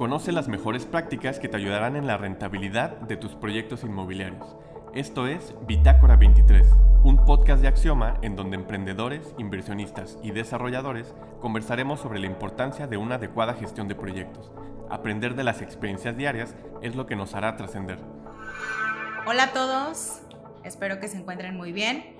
Conoce las mejores prácticas que te ayudarán en la rentabilidad de tus proyectos inmobiliarios. Esto es Bitácora 23, un podcast de Axioma en donde emprendedores, inversionistas y desarrolladores conversaremos sobre la importancia de una adecuada gestión de proyectos. Aprender de las experiencias diarias es lo que nos hará trascender. Hola a todos, espero que se encuentren muy bien.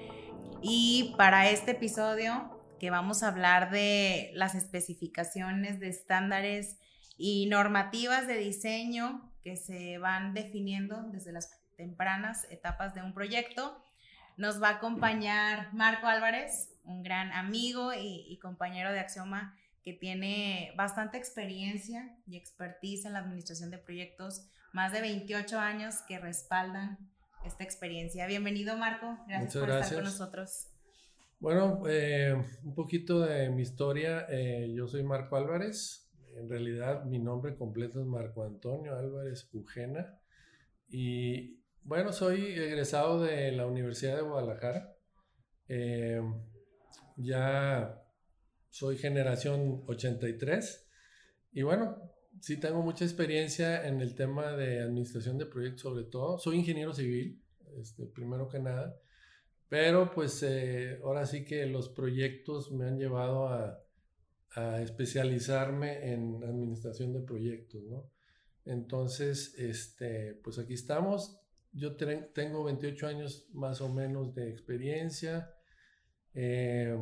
Y para este episodio que vamos a hablar de las especificaciones de estándares y normativas de diseño que se van definiendo desde las tempranas etapas de un proyecto. Nos va a acompañar Marco Álvarez, un gran amigo y, compañero de Axioma que tiene bastante experiencia y expertise en la administración de proyectos, más de 28 años que respaldan esta experiencia. Bienvenido Marco, gracias por estar con nosotros. Bueno, eh, un poquito de mi historia. Eh, yo soy Marco Álvarez, en realidad mi nombre completo es Marco Antonio Álvarez Ujena y bueno, soy egresado de la Universidad de Guadalajara. Eh, ya soy generación 83 y bueno, sí tengo mucha experiencia en el tema de administración de proyectos sobre todo. Soy ingeniero civil, este, primero que nada, pero pues eh, ahora sí que los proyectos me han llevado a a especializarme en administración de proyectos, ¿no? Entonces, este, pues aquí estamos. Yo tengo 28 años más o menos de experiencia, 5 eh,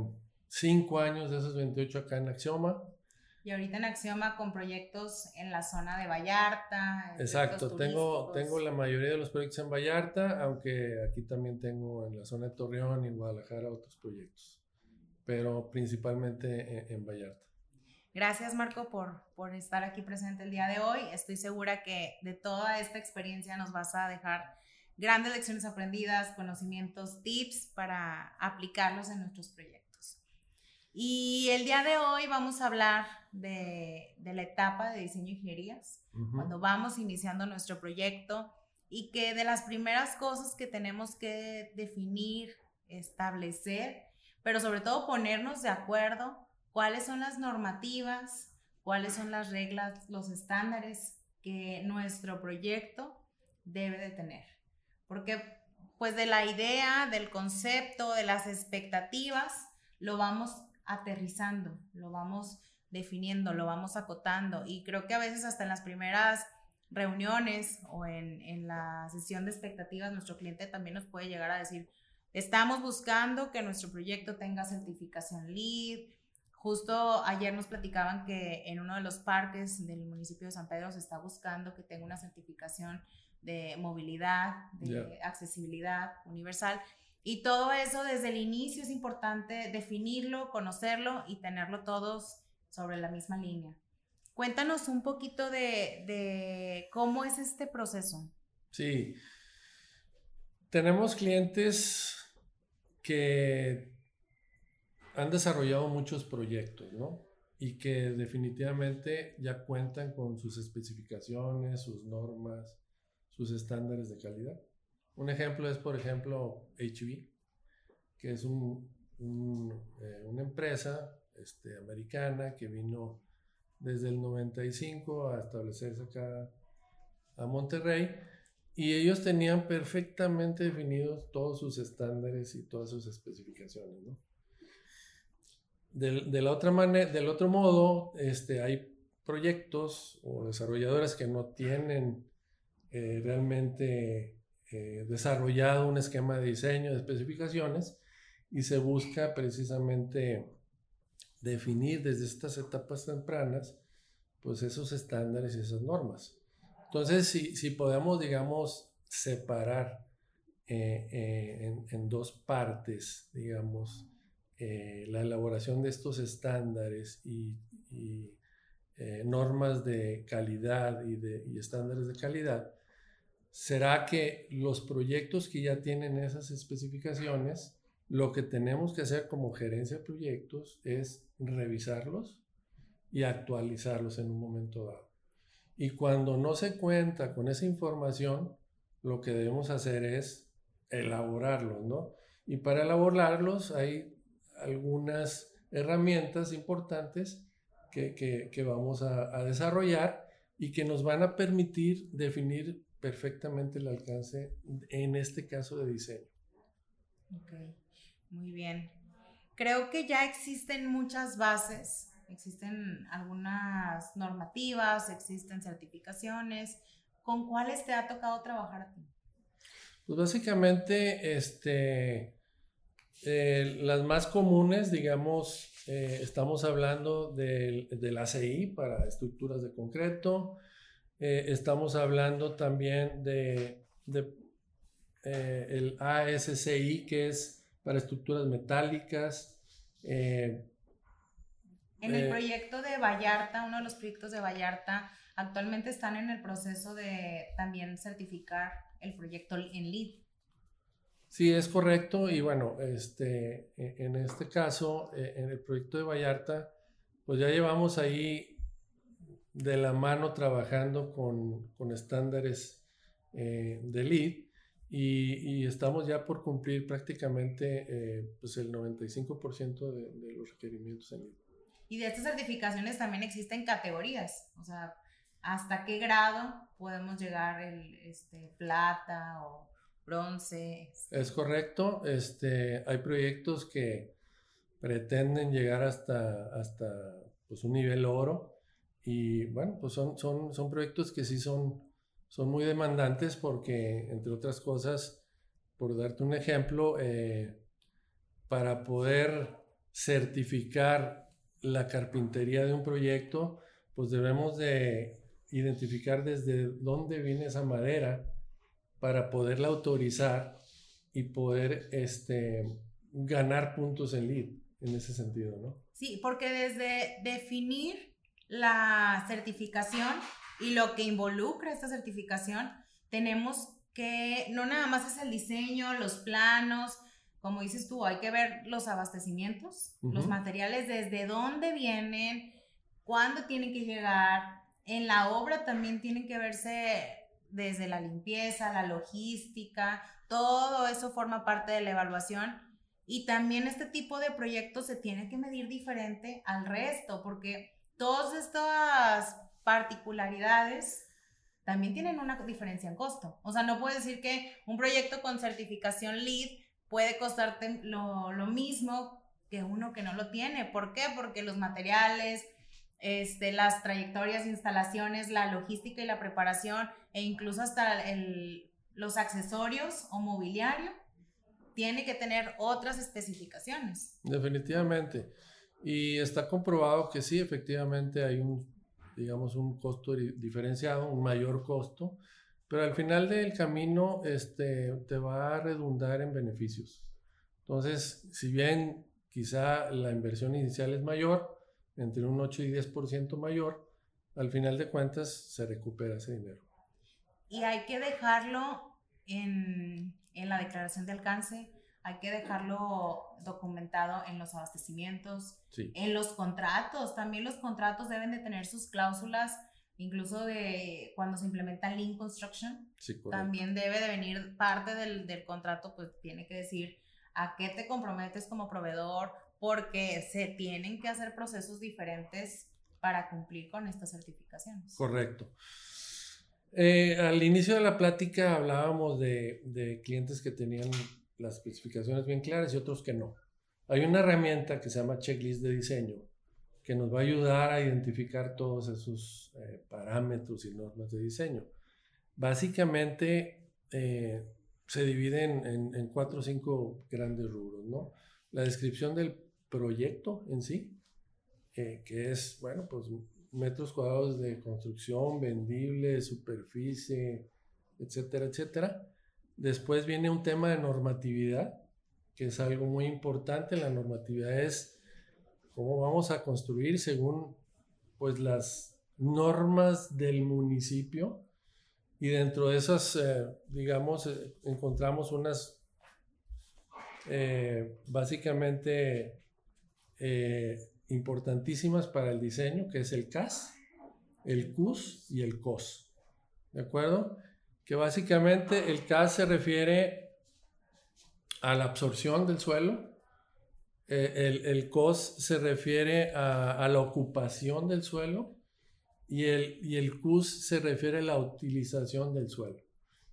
años de esos 28 acá en Axioma. Y ahorita en Axioma con proyectos en la zona de Vallarta. Exacto, tengo, tengo la mayoría de los proyectos en Vallarta, aunque aquí también tengo en la zona de Torreón y Guadalajara otros proyectos pero principalmente en, Vallarta. Gracias Marco por, por estar aquí presente el día de hoy. Estoy segura que de toda esta experiencia nos vas a dejar grandes lecciones aprendidas, conocimientos, tips para aplicarlos en nuestros proyectos. Y el día de hoy vamos a hablar de, de la etapa de diseño ingenierías, cuando vamos iniciando nuestro proyecto y que de las primeras cosas que tenemos que definir, establecer, pero sobre todo ponernos de acuerdo cuáles son las normativas, cuáles son las reglas, los estándares que nuestro proyecto debe de tener. Porque pues de la idea, del concepto, de las expectativas, lo vamos aterrizando, lo vamos definiendo, lo vamos acotando. Y creo que a veces hasta en las primeras reuniones o en, en la sesión de expectativas, nuestro cliente también nos puede llegar a decir, Estamos buscando que nuestro proyecto tenga certificación LEED. Justo ayer nos platicaban que en uno de los parques del municipio de San Pedro se está buscando que tenga una certificación de movilidad, de accesibilidad universal. Y todo eso desde el inicio es importante definirlo, conocerlo y tenerlo todos sobre la misma línea. Cuéntanos un poquito de, de cómo es este proceso. Sí, tenemos clientes que han desarrollado muchos proyectos, ¿no? Y que definitivamente ya cuentan con sus especificaciones, sus normas, sus estándares de calidad. Un ejemplo es, por ejemplo, HV, que es eh, una empresa este, americana que vino desde el 95 a establecerse acá a Monterrey y ellos tenían perfectamente definidos todos sus estándares y todas sus especificaciones, ¿no? De, la otra del otro modo, este, hay proyectos o desarrolladoras que no tienen eh, realmente eh, desarrollado un esquema de diseño, de especificaciones, y se busca precisamente definir desde estas etapas tempranas, pues esos estándares y esas normas. Entonces, si, podemos, digamos, separar eh, eh, en, dos partes, digamos, eh, la elaboración de estos estándares y, normas de calidad y, de, y estándares de calidad, será que los proyectos que ya tienen esas especificaciones, lo que tenemos que hacer como gerencia de proyectos es revisarlos y actualizarlos en un momento dado. Y cuando no se cuenta con esa información, lo que debemos hacer es elaborarlos, ¿no? Y para elaborarlos hay algunas herramientas importantes que, vamos a, desarrollar y que nos van a permitir definir perfectamente el alcance, en este caso de diseño. Ok, muy bien. Creo que ya existen muchas bases, existen algunas normativas, existen certificaciones. ¿Con cuáles te ha tocado trabajar a ti? Pues básicamente, este, eh, las más comunes, digamos, eh, estamos hablando del, del, ACI para estructuras de concreto, eh, estamos hablando también de, de el ASCI, que es para estructuras metálicas. En el proyecto de Vallarta, uno de los proyectos de Vallarta, actualmente están en el proceso de también certificar el proyecto en LEED. Sí, es correcto. Y bueno, este, e, en este caso, e, en el proyecto de Vallarta, pues ya llevamos ahí de la mano trabajando con, con estándares eh, de LEED y, y, estamos ya por cumplir prácticamente eh, pues el 95% de, de, los requerimientos en LEED. Y de estas certificaciones también existen categorías, o sea, ¿hasta qué grado podemos llegar el este, plata o bronce. Es correcto, este, hay proyectos que pretenden llegar hasta, hasta pues, un nivel oro y bueno, pues son, son, son proyectos que sí son, son muy demandantes porque, entre otras cosas, por darte un ejemplo, eh, para poder certificar la carpintería de un proyecto, pues debemos de identificar desde dónde viene esa madera, para poderla autorizar y poder este, ganar puntos en lead en ese sentido, ¿no? Sí, porque desde definir la certificación y lo que involucra esta certificación, tenemos que no nada más es el diseño, los planos, como dices tú, hay que ver los abastecimientos, los materiales, desde dónde vienen, cuándo tienen que llegar. En la obra también tienen que verse desde la limpieza, la logística, todo eso forma parte de la evaluación. Y también este tipo de proyectos se tiene que medir diferente al resto, porque todas estas particularidades también tienen una diferencia en costo. O sea, no puedes decir que un proyecto con certificación LEED puede costarte lo, lo mismo que uno que no lo tiene. ¿Por qué? Porque los materiales, este, las trayectorias, instalaciones, la logística y la preparación e incluso hasta el, los accesorios o mobiliario, tiene que tener otras especificaciones. Definitivamente. Y está comprobado que sí, efectivamente hay un, digamos, un costo diferenciado, un mayor costo, pero al final del camino este, te va a redundar en beneficios. Entonces, si bien quizá la inversión inicial es mayor, entre un 8 y 10% mayor, al final de cuentas se recupera ese dinero. Y hay que dejarlo en, en la declaración de alcance, hay que dejarlo documentado en los abastecimientos, en los contratos. También los contratos deben de tener sus cláusulas, incluso de cuando se implementa Lean Construction. también debe de venir parte del, del, contrato, pues tiene que decir a qué te comprometes como proveedor, porque se tienen que hacer procesos diferentes para cumplir con estas certificaciones. Correcto. Eh, al inicio de la plática hablábamos de, de, clientes que tenían las especificaciones bien claras y otros que no. Hay una herramienta que se llama checklist de diseño que nos va a ayudar a identificar todos esos eh, parámetros y normas de diseño. Básicamente eh, se dividen en, en, cuatro o cinco grandes rubros, ¿no? La descripción del proyecto en sí, que es, bueno, pues metros cuadrados de construcción, vendible, superficie, etcétera, etcétera. Después viene un tema de normatividad, que es algo muy importante. La normatividad es cómo vamos a construir según pues las normas del municipio y dentro de esas, eh, digamos, eh, encontramos unas eh, básicamente importantísimas para el diseño, que es el CAS, el CUS y el COS. ¿De acuerdo? Que básicamente el CAS se refiere a la absorción del suelo, eh, el, el, COS se refiere a, la ocupación del suelo y el, y el CUS se refiere a la utilización del suelo.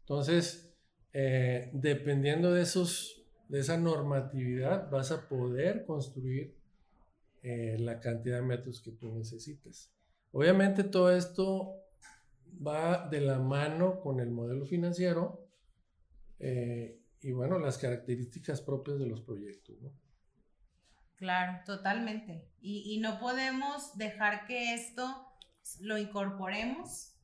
Entonces, eh, dependiendo de, esos, de esa normatividad, vas a poder construir eh, la cantidad de metros que tú necesitas. Obviamente todo esto va de la mano con el modelo financiero y bueno, las características propias de los proyectos. Claro, totalmente. Y, y, no podemos dejar que esto lo incorporemos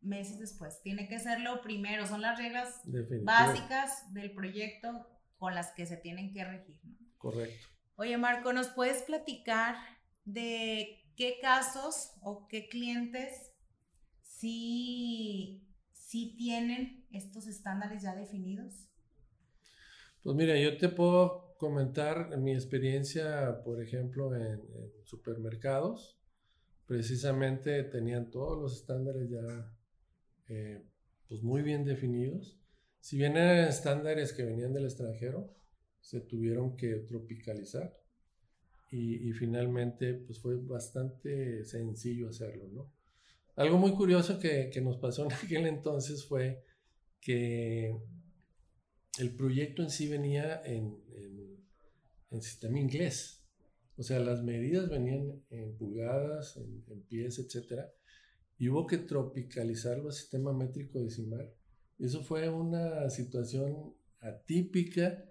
meses después. Tiene que ser lo primero, son las reglas básicas del proyecto con las que se tienen que regir. Correcto. Oye, Marco, ¿nos puedes platicar de qué casos o qué clientes sí, sí tienen estos estándares ya definidos? Pues mira, yo te puedo comentar mi experiencia, por ejemplo, en, supermercados. Precisamente tenían todos los estándares ya eh, pues muy bien definidos. Si bien eran estándares que venían del extranjero, se tuvieron que tropicalizar y, finalmente pues fue bastante sencillo hacerlo, ¿no? Algo muy curioso que, que nos pasó en aquel entonces fue que el proyecto en sí venía en, en, sistema inglés. O sea, las medidas venían en pulgadas, en, pies, etc. Y hubo que tropicalizarlo a sistema métrico decimal. Eso fue una situación atípica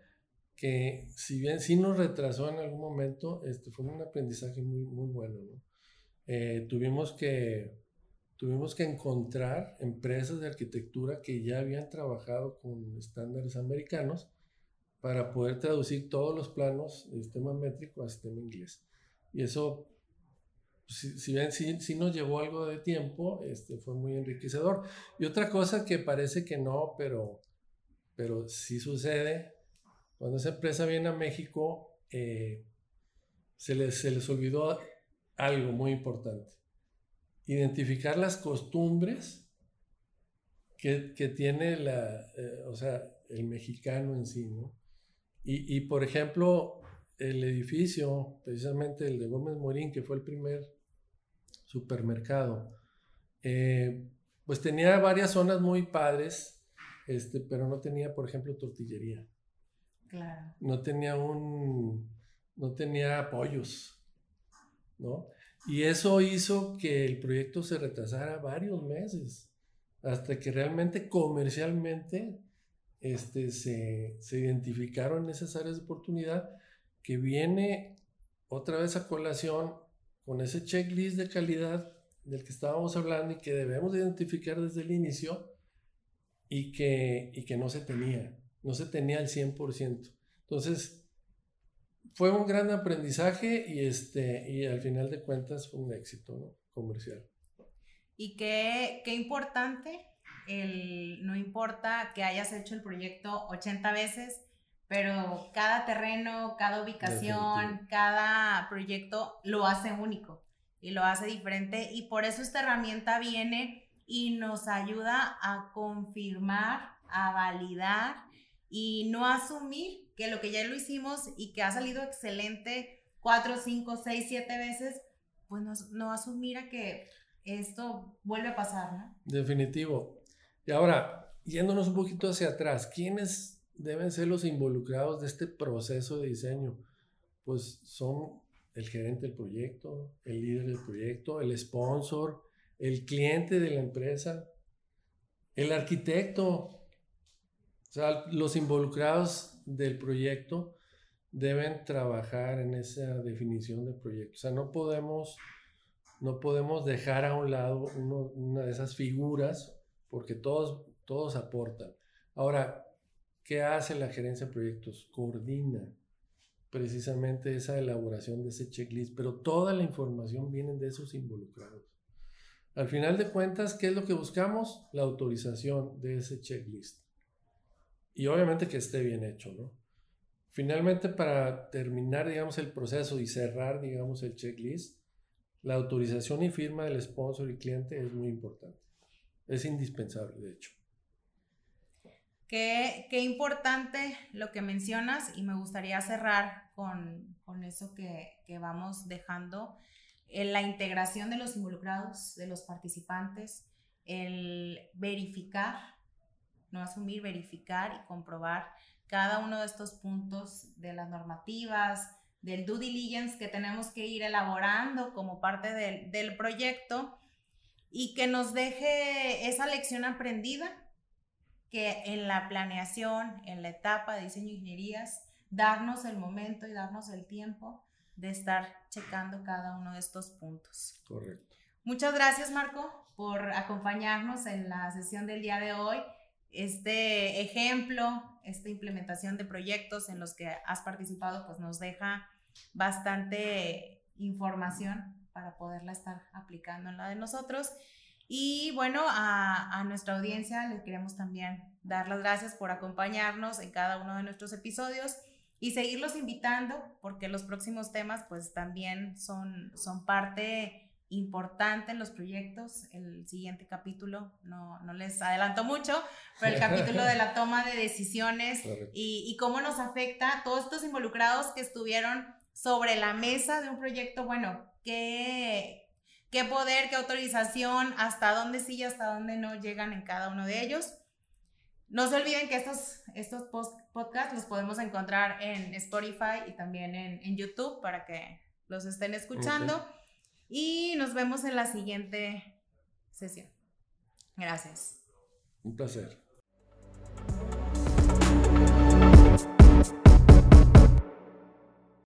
que si bien sí nos retrasó en algún momento, este, fue un aprendizaje muy, muy bueno. ¿no? Eh, tuvimos que tuvimos que encontrar empresas de arquitectura que ya habían trabajado con estándares americanos para poder traducir todos los planos de sistema métrico a sistema inglés. Y eso, pues, si, bien sí, nos llevó algo de tiempo, este, fue muy enriquecedor. Y otra cosa que parece que no, pero, pero sí sucede, cuando esa empresa viene a México, eh, se, les, se les olvidó algo muy importante identificar las costumbres que, tiene la, eh, o sea, el mexicano en sí, ¿no? Y, por ejemplo, el edificio, precisamente el de Gómez Morín, que fue el primer supermercado, eh, pues tenía varias zonas muy padres, este, pero no tenía, por ejemplo, tortillería. Claro. No tenía un, no tenía pollos, ¿no? Y eso hizo que el proyecto se retrasara varios meses, hasta que realmente comercialmente este, se, se identificaron esas áreas de oportunidad que viene otra vez a colación con ese checklist de calidad del que estábamos hablando y que debemos identificar desde el inicio y que, y que no se tenía, no se tenía al 100%. Entonces, fue un gran aprendizaje y, este, y al final de cuentas fue un éxito comercial. Y qué, qué importante, el, no importa que hayas hecho el proyecto 80 veces, pero cada terreno, cada ubicación, cada proyecto lo hace único y lo hace diferente y por eso esta herramienta viene y nos ayuda a confirmar, a validar y no asumir que lo que ya lo hicimos y que ha salido excelente cuatro, cinco, seis, siete veces, pues no, no asumir a que esto vuelve a pasar, ¿no? Definitivo. Y ahora, yéndonos un poquito hacia atrás, ¿quiénes deben ser los involucrados de este proceso de diseño? Pues son el gerente del proyecto, el líder del proyecto, el sponsor, el cliente de la empresa, el arquitecto. O sea, los involucrados del proyecto deben trabajar en esa definición del proyecto. O sea, no podemos, no podemos dejar a un lado una de esas figuras porque todos, todos aportan. Ahora, ¿qué hace la gerencia de proyectos? Coordina precisamente esa elaboración de ese checklist, pero toda la información viene de esos involucrados. Al final de cuentas, ¿qué es lo que buscamos? La autorización de ese checklist. Y obviamente que esté bien hecho, ¿no? Finalmente, para terminar, digamos, el proceso y cerrar, digamos, el checklist, la autorización y firma del sponsor y cliente es muy importante. Es indispensable, de hecho. Qué, importante lo que mencionas y me gustaría cerrar con, con eso que, que vamos dejando. la integración de los involucrados, de los participantes, el verificar, no asumir, verificar y comprobar cada uno de estos puntos de las normativas, del due diligence que tenemos que ir elaborando como parte del, del proyecto y que nos deje esa lección aprendida que en la planeación, en la etapa de diseño de ingenierías, darnos el momento y darnos el tiempo de estar checando cada uno de estos puntos. Correcto. Muchas gracias, Marco, por acompañarnos en la sesión del día de hoy. Este ejemplo, esta implementación de proyectos en los que has participado, pues nos deja bastante información para poderla estar aplicando en la de nosotros. Y bueno, a, a, nuestra audiencia le queremos también dar las gracias por acompañarnos en cada uno de nuestros episodios y seguirlos invitando porque los próximos temas pues también son, son parte importante en los proyectos. El siguiente capítulo, no, no les adelanto mucho, pero el capítulo de la toma de decisiones y, y, cómo nos afecta todos estos involucrados que estuvieron sobre la mesa de un proyecto, bueno, qué, qué poder, qué autorización, hasta dónde sí y hasta dónde no llegan en cada uno de ellos. No se olviden que estos, estos podcasts los podemos encontrar en Spotify y también en, en YouTube para que los estén escuchando. Y nos vemos en la siguiente sesión. Gracias. Un placer.